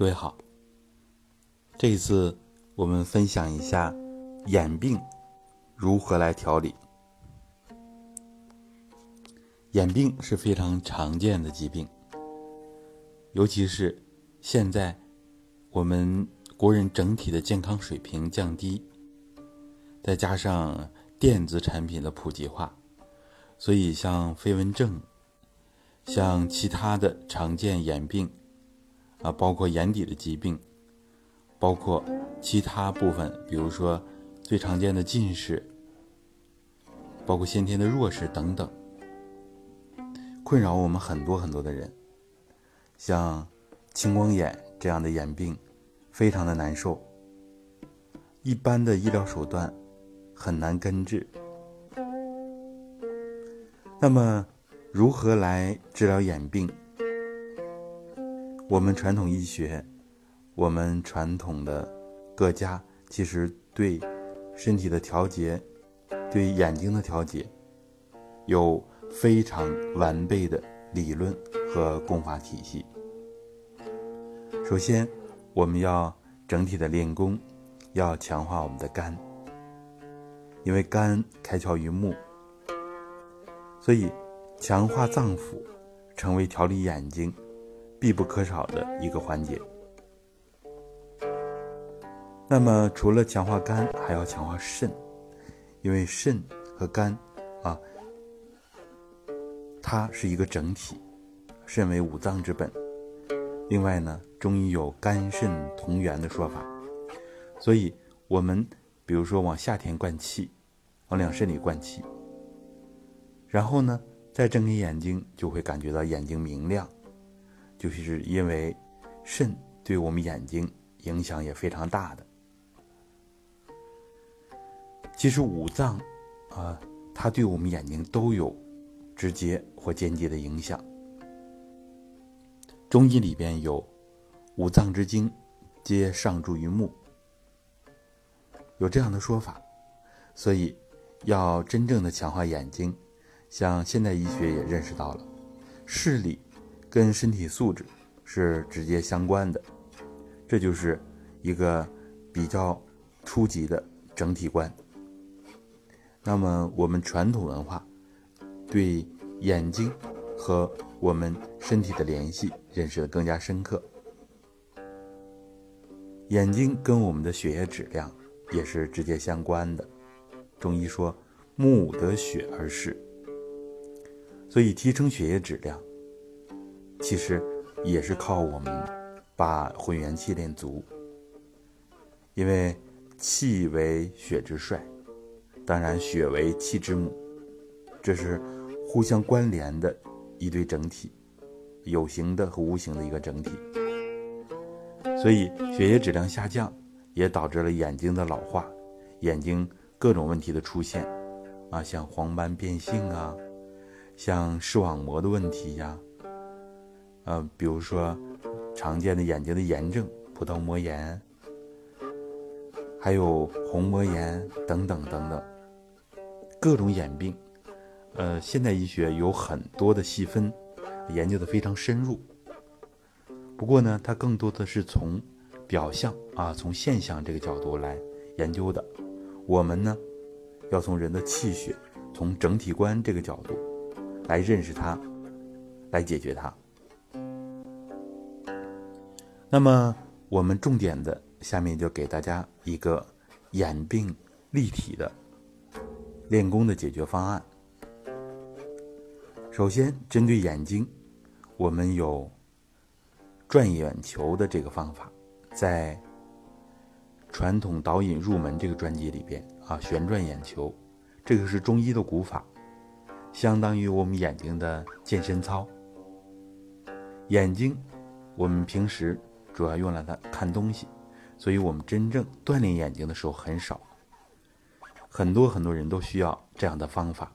各位好，这一次我们分享一下眼病如何来调理。眼病是非常常见的疾病，尤其是现在我们国人整体的健康水平降低，再加上电子产品的普及化，所以像飞蚊症、像其他的常见眼病。啊，包括眼底的疾病，包括其他部分，比如说最常见的近视，包括先天的弱视等等，困扰我们很多很多的人。像青光眼这样的眼病，非常的难受，一般的医疗手段很难根治。那么，如何来治疗眼病？我们传统医学，我们传统的各家其实对身体的调节，对眼睛的调节，有非常完备的理论和功法体系。首先，我们要整体的练功，要强化我们的肝，因为肝开窍于目，所以强化脏腑，成为调理眼睛。必不可少的一个环节。那么，除了强化肝，还要强化肾，因为肾和肝啊，它是一个整体，肾为五脏之本。另外呢，中医有肝肾同源的说法，所以我们比如说往下田灌气，往两肾里灌气，然后呢，再睁开眼睛，就会感觉到眼睛明亮。就是因为肾对我们眼睛影响也非常大的。其实五脏啊，它对我们眼睛都有直接或间接的影响。中医里边有五脏之精，皆上注于目，有这样的说法。所以要真正的强化眼睛，像现代医学也认识到了视力。跟身体素质是直接相关的，这就是一个比较初级的整体观。那么，我们传统文化对眼睛和我们身体的联系认识的更加深刻。眼睛跟我们的血液质量也是直接相关的。中医说“目得血而视”，所以提升血液质量。其实也是靠我们把混元气练足，因为气为血之帅，当然血为气之母，这是互相关联的一对整体，有形的和无形的一个整体。所以血液质量下降，也导致了眼睛的老化，眼睛各种问题的出现，啊，像黄斑变性啊，像视网膜的问题呀。呃，比如说常见的眼睛的炎症，葡萄膜炎，还有虹膜炎等等等等，各种眼病，呃，现代医学有很多的细分，研究的非常深入。不过呢，它更多的是从表象啊，从现象这个角度来研究的。我们呢，要从人的气血，从整体观这个角度来认识它，来解决它。那么，我们重点的下面就给大家一个眼病立体的练功的解决方案。首先，针对眼睛，我们有转眼球的这个方法，在传统导引入门这个专辑里边啊，旋转眼球，这个是中医的古法，相当于我们眼睛的健身操。眼睛，我们平时。主要用来它看东西，所以我们真正锻炼眼睛的时候很少。很多很多人都需要这样的方法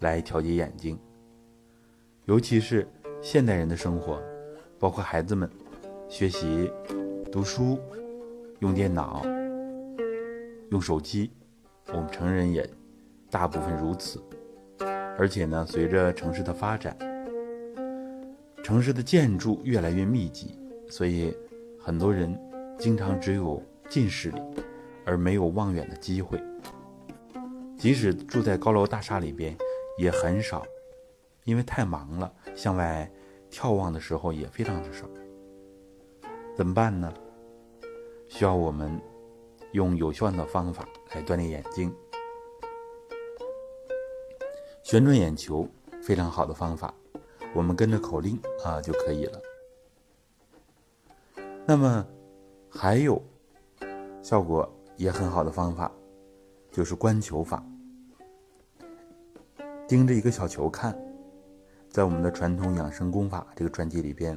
来调节眼睛，尤其是现代人的生活，包括孩子们学习、读书、用电脑、用手机，我们成人也大部分如此。而且呢，随着城市的发展，城市的建筑越来越密集，所以。很多人经常只有近视力，而没有望远的机会。即使住在高楼大厦里边，也很少，因为太忙了，向外眺望的时候也非常的少。怎么办呢？需要我们用有效的方法来锻炼眼睛。旋转眼球非常好的方法，我们跟着口令啊就可以了。那么还有效果也很好的方法，就是观球法。盯着一个小球看，在我们的传统养生功法这个专辑里边，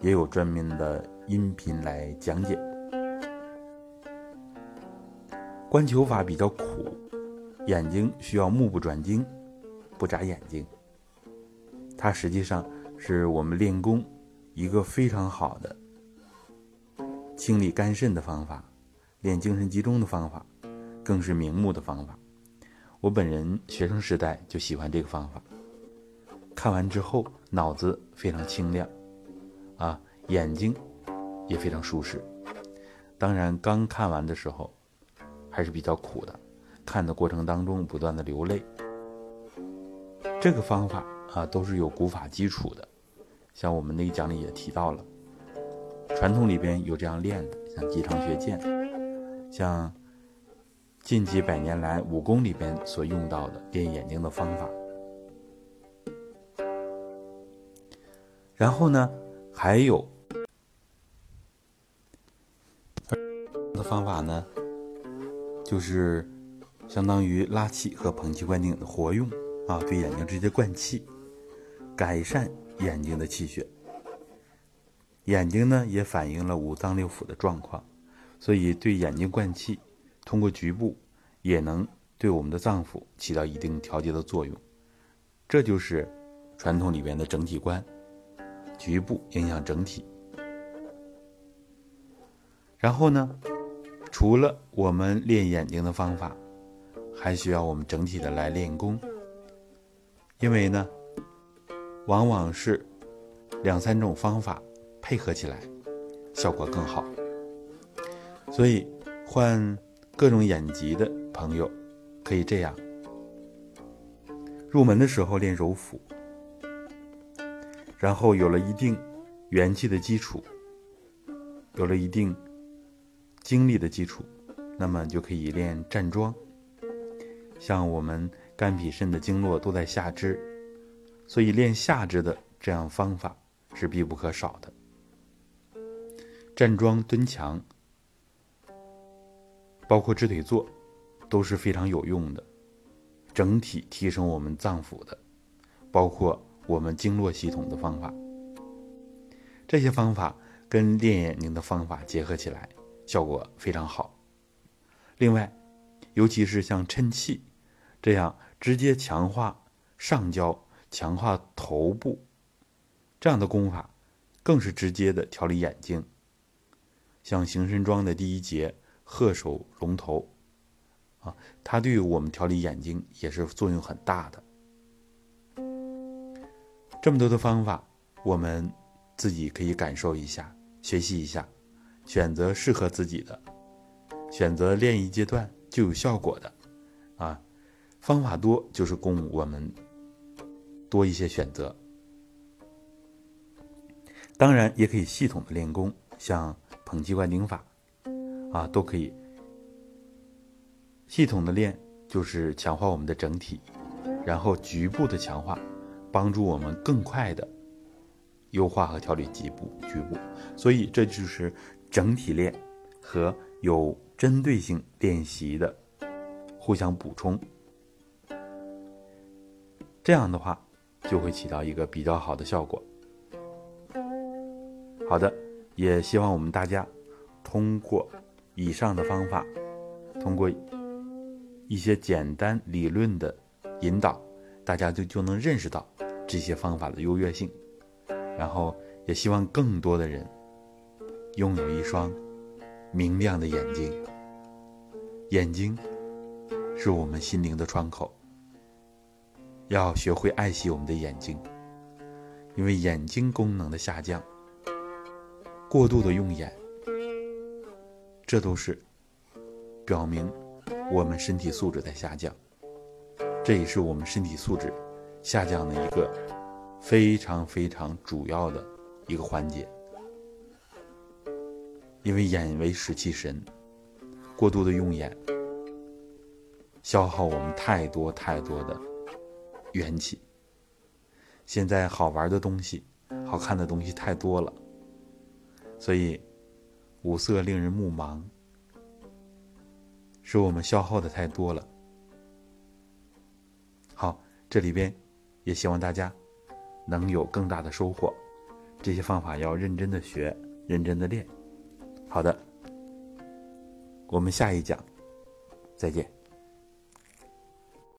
也有专门的音频来讲解。观球法比较苦，眼睛需要目不转睛。不眨眼睛，它实际上是我们练功一个非常好的清理肝肾的方法，练精神集中的方法，更是明目的方法。我本人学生时代就喜欢这个方法，看完之后脑子非常清亮，啊，眼睛也非常舒适。当然，刚看完的时候还是比较苦的，看的过程当中不断的流泪。这个方法啊，都是有古法基础的，像我们那一讲里也提到了，传统里边有这样练的，像姬昌学剑，像近几百年来武功里边所用到的练眼睛的方法。然后呢，还有的方法呢，就是相当于拉气和捧气灌顶的活用。啊，对眼睛直接灌气，改善眼睛的气血。眼睛呢，也反映了五脏六腑的状况，所以对眼睛灌气，通过局部也能对我们的脏腑起到一定调节的作用。这就是传统里边的整体观，局部影响整体。然后呢，除了我们练眼睛的方法，还需要我们整体的来练功。因为呢，往往是两三种方法配合起来，效果更好。所以，患各种眼疾的朋友可以这样：入门的时候练揉腹，然后有了一定元气的基础，有了一定精力的基础，那么就可以练站桩。像我们。肝脾肾的经络都在下肢，所以练下肢的这样方法是必不可少的。站桩、蹲墙，包括直腿坐，都是非常有用的，整体提升我们脏腑的，包括我们经络系统的方法。这些方法跟练眼睛的方法结合起来，效果非常好。另外，尤其是像抻气这样。直接强化上焦、强化头部，这样的功法更是直接的调理眼睛。像行神桩的第一节鹤首龙头，啊，它对于我们调理眼睛也是作用很大的。这么多的方法，我们自己可以感受一下，学习一下，选择适合自己的，选择练一阶段就有效果的，啊。方法多就是供我们多一些选择，当然也可以系统的练功，像捧气灌顶法，啊，都可以系统的练，就是强化我们的整体，然后局部的强化，帮助我们更快的优化和调理局部局部，所以这就是整体练和有针对性练习的互相补充。这样的话，就会起到一个比较好的效果。好的，也希望我们大家通过以上的方法，通过一些简单理论的引导，大家就就能认识到这些方法的优越性。然后，也希望更多的人拥有一双明亮的眼睛。眼睛是我们心灵的窗口。要学会爱惜我们的眼睛，因为眼睛功能的下降，过度的用眼这都是表明我们身体素质在下降。这也是我们身体素质下降的一个非常非常主要的一个环节。因为眼为食气神，过度的用眼，消耗我们太多太多的元气。现在好玩的东西、好看的东西太多了，所以五色令人目盲，是我们消耗的太多了。好，这里边也希望大家能有更大的收获。这些方法要认真的学，认真的练。好的，我们下一讲再见。